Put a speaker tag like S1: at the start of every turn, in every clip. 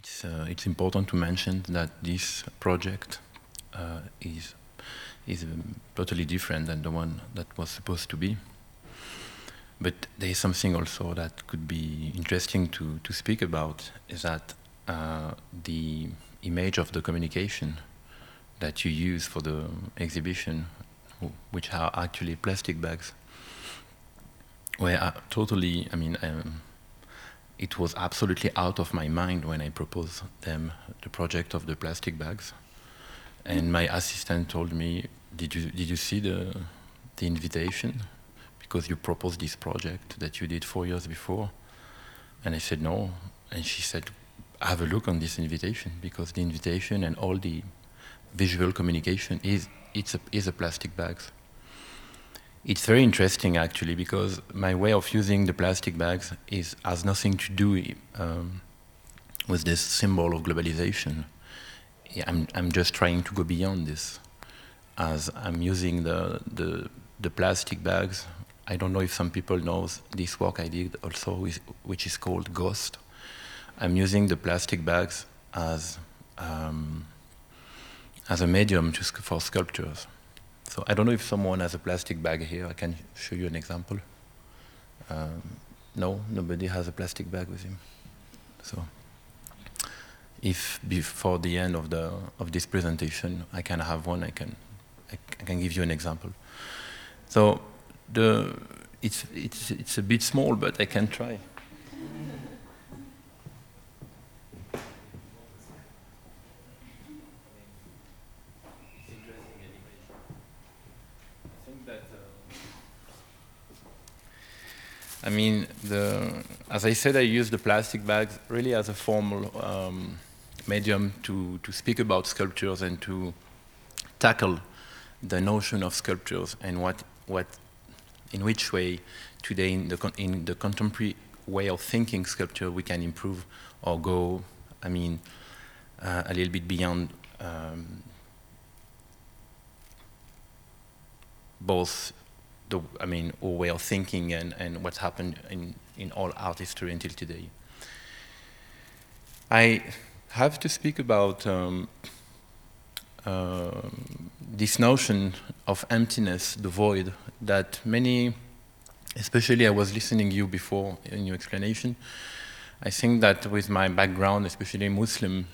S1: it's, uh, it's important to mention that this project uh, is, is um, totally different than the one that was supposed to be. But there is something also that could be interesting to, to speak about is that uh, the image of the communication that you use for the exhibition, which are actually plastic bags, were uh, totally, I mean, um, it was absolutely out of my mind when I proposed them the project of the plastic bags. And my assistant told me, "Did you did you see the the invitation? Because you proposed this project that you did four years before." And I said no. And she said, "Have a look on this invitation because the invitation and all the visual communication is it's a, is a plastic bags." It's very interesting actually because my way of using the plastic bags is has nothing to do um, with this symbol of globalization. I'm, I'm just trying to go beyond this. As I'm using the, the, the plastic bags, I don't know if some people know this work I did also, which is called Ghost. I'm using the plastic bags as, um, as a medium to, for sculptures. So I don't know if someone has a plastic bag here. I can show you an example. Um, no, nobody has a plastic bag with him. So if before the end of the of this presentation I can have one, I can I, I can give you an example. So the it's it's it's a bit small, but I can try. I mean, the, as I said, I use the plastic bags really as a formal um, medium to, to speak about sculptures and to tackle the notion of sculptures and what, what, in which way today in the, in the contemporary way of thinking sculpture we can improve or go, I mean, uh, a little bit beyond um, both the, I mean, our way of thinking and, and what's happened in, in all art history until today. I have to speak about um, uh, this notion of emptiness, the void, that many, especially I was listening you before in your explanation, I think that with my background, especially Muslim,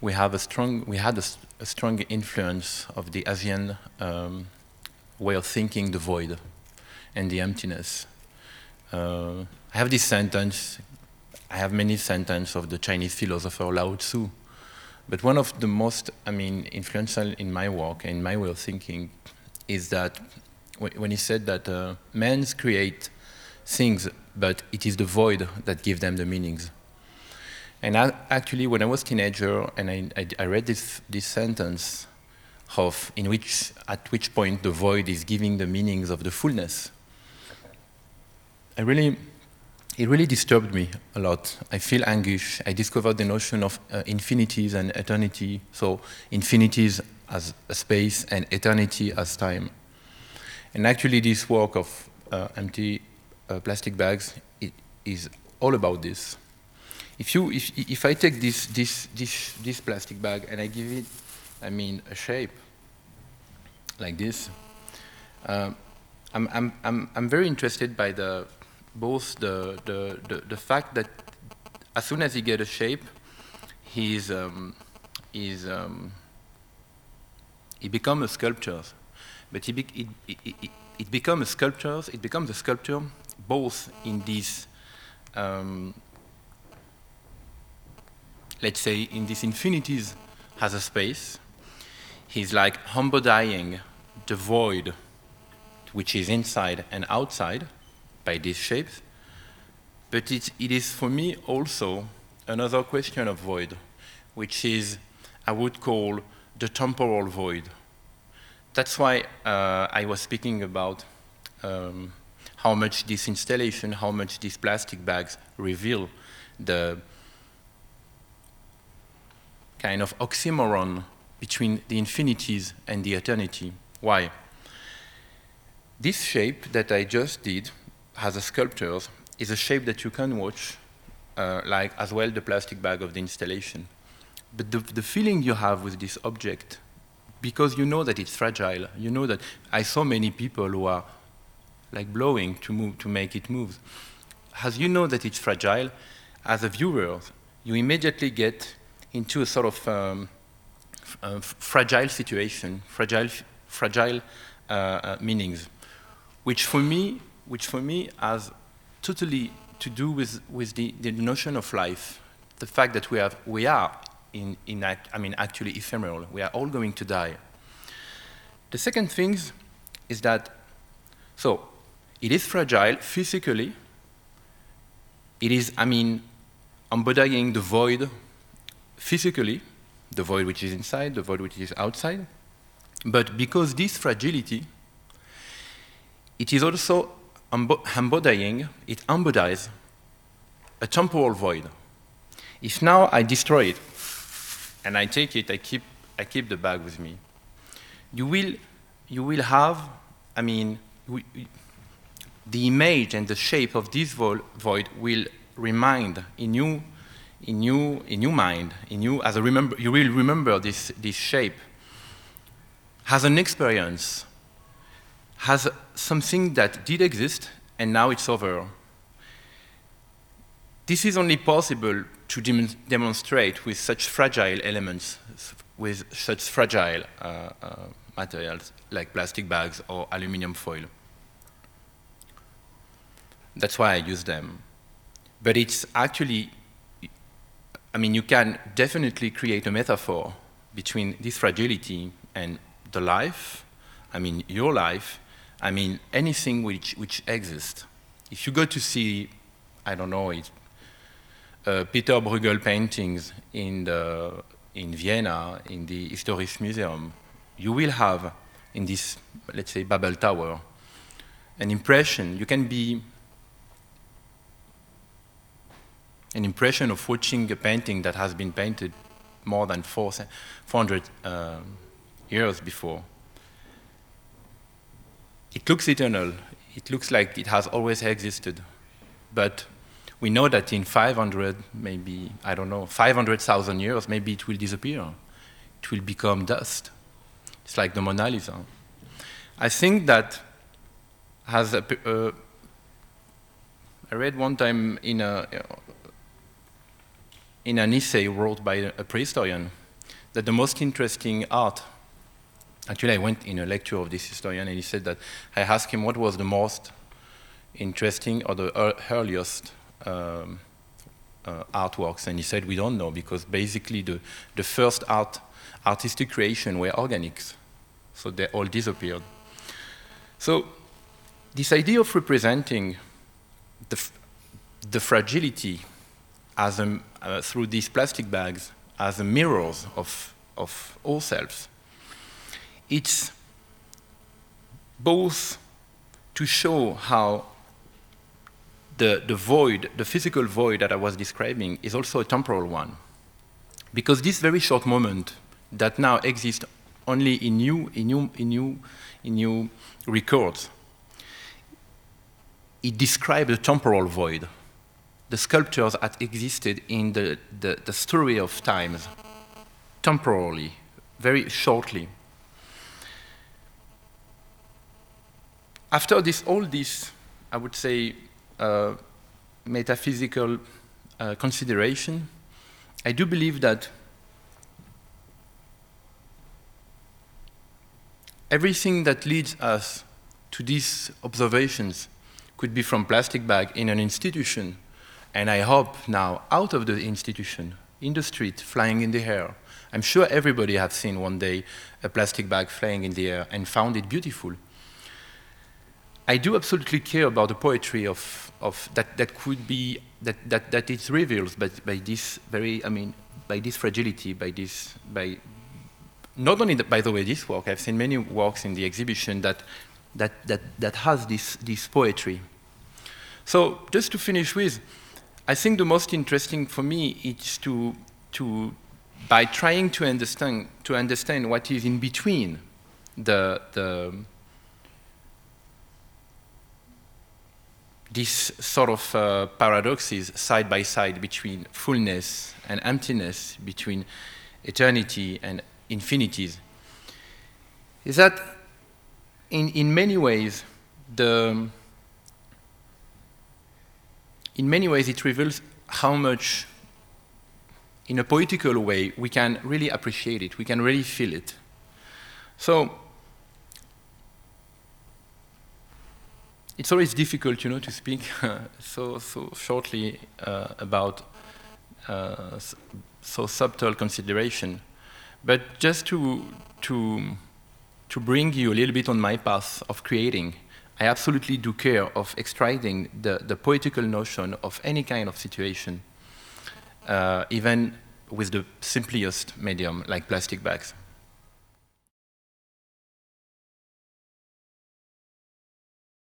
S1: we have a strong, we had a, a strong influence of the Asian um, way of thinking the void and the emptiness. Uh, I have this sentence, I have many sentences of the Chinese philosopher Lao Tzu, but one of the most, I mean, influential in my work and my way of thinking is that when he said that uh, men create things, but it is the void that gives them the meanings. And I, actually, when I was teenager and I, I, I read this, this sentence, of in which at which point the void is giving the meanings of the fullness. I really, it really disturbed me a lot. I feel anguish. I discovered the notion of uh, infinities and eternity. So infinities as a space and eternity as time. And actually, this work of uh, empty uh, plastic bags it is all about this. If you, if, if I take this, this, this, this plastic bag and I give it I mean, a shape like this. Uh, I'm, I'm, I'm, I'm very interested by the, both the, the, the, the, fact that as soon as he get a shape, he's, um, he's, um, he becomes a sculpture. But he be, it, it, it, it becomes a sculpture, it becomes a sculpture both in these, um, let's say, in these infinities has a space, he's like embodying the void which is inside and outside by these shapes. But it, it is for me also another question of void, which is, I would call the temporal void. That's why uh, I was speaking about um, how much this installation, how much these plastic bags reveal the kind of oxymoron between the infinities and the eternity. Why? This shape that I just did as a sculptor is a shape that you can watch uh, like as well the plastic bag of the installation. But the, the feeling you have with this object, because you know that it's fragile, you know that I saw many people who are like blowing to move to make it move. As you know that it's fragile, as a viewer, you immediately get into a sort of um, uh, fragile situation, fragile, fragile uh, uh, meanings, which for me, which for me has totally to do with, with the, the notion of life, the fact that we, have, we are in, in act, I mean, actually ephemeral. We are all going to die. The second thing is that, so it is fragile physically. It is, I mean, embodying the void physically, the void which is inside, the void which is outside. But because this fragility, it is also embodying, it embodies a temporal void. If now I destroy it, and I take it, I keep, I keep the bag with me, you will, you will have, I mean, we, the image and the shape of this vo void will remind in you, in you, in your mind, in you as a remember, you will remember this, this shape has an experience, has something that did exist and now it's over. This is only possible to dem demonstrate with such fragile elements, with such fragile uh, uh, materials like plastic bags or aluminum foil. That's why I use them. But it's actually, I mean, you can definitely create a metaphor between this fragility and the life, I mean, your life, I mean, anything which, which exists. If you go to see, I don't know, it, uh, Peter Bruegel paintings in, the, in Vienna, in the Historisches Museum, you will have in this, let's say, Babel Tower, an impression. You can be an impression of watching a painting that has been painted more than 400 um, years before. It looks eternal. It looks like it has always existed. But we know that in 500, maybe, I don't know, 500,000 years, maybe it will disappear. It will become dust. It's like the Mona Lisa. I think that has a, uh, I read one time in a, in an essay wrote by a prehistorian that the most interesting art, actually I went in a lecture of this historian and he said that I asked him what was the most interesting or the earliest um, uh, artworks and he said we don't know because basically the, the first art, artistic creation were organics, so they all disappeared. So this idea of representing the, the fragility as a, uh, through these plastic bags as mirrors of, of ourselves. It's both to show how the, the void, the physical void that I was describing is also a temporal one. Because this very short moment that now exists only in new, in new, in new, in new records, it describes a temporal void the sculptures that existed in the, the, the story of times, temporarily, very shortly. After this, all this, I would say, uh, metaphysical uh, consideration, I do believe that everything that leads us to these observations could be from plastic bag in an institution and I hope now out of the institution, in the street, flying in the air. I'm sure everybody has seen one day a plastic bag flying in the air and found it beautiful. I do absolutely care about the poetry of, of that, that could be, that, that, that it reveals by, by this very, I mean, by this fragility, by this, by, not only, the, by the way, this work, I've seen many works in the exhibition that, that, that, that has this, this poetry. So just to finish with, I think the most interesting for me is to, to by trying to understand, to understand what is in between the, the, these sort of uh, paradoxes side by side between fullness and emptiness, between eternity and infinities, is that in, in many ways, the, in many ways it reveals how much, in a poetical way, we can really appreciate it, we can really feel it. So, it's always difficult, you know, to speak so so shortly uh, about uh, so subtle consideration. But just to to to bring you a little bit on my path of creating, I absolutely do care of extracting the, the poetical notion of any kind of situation, uh, even with the simplest medium like plastic bags.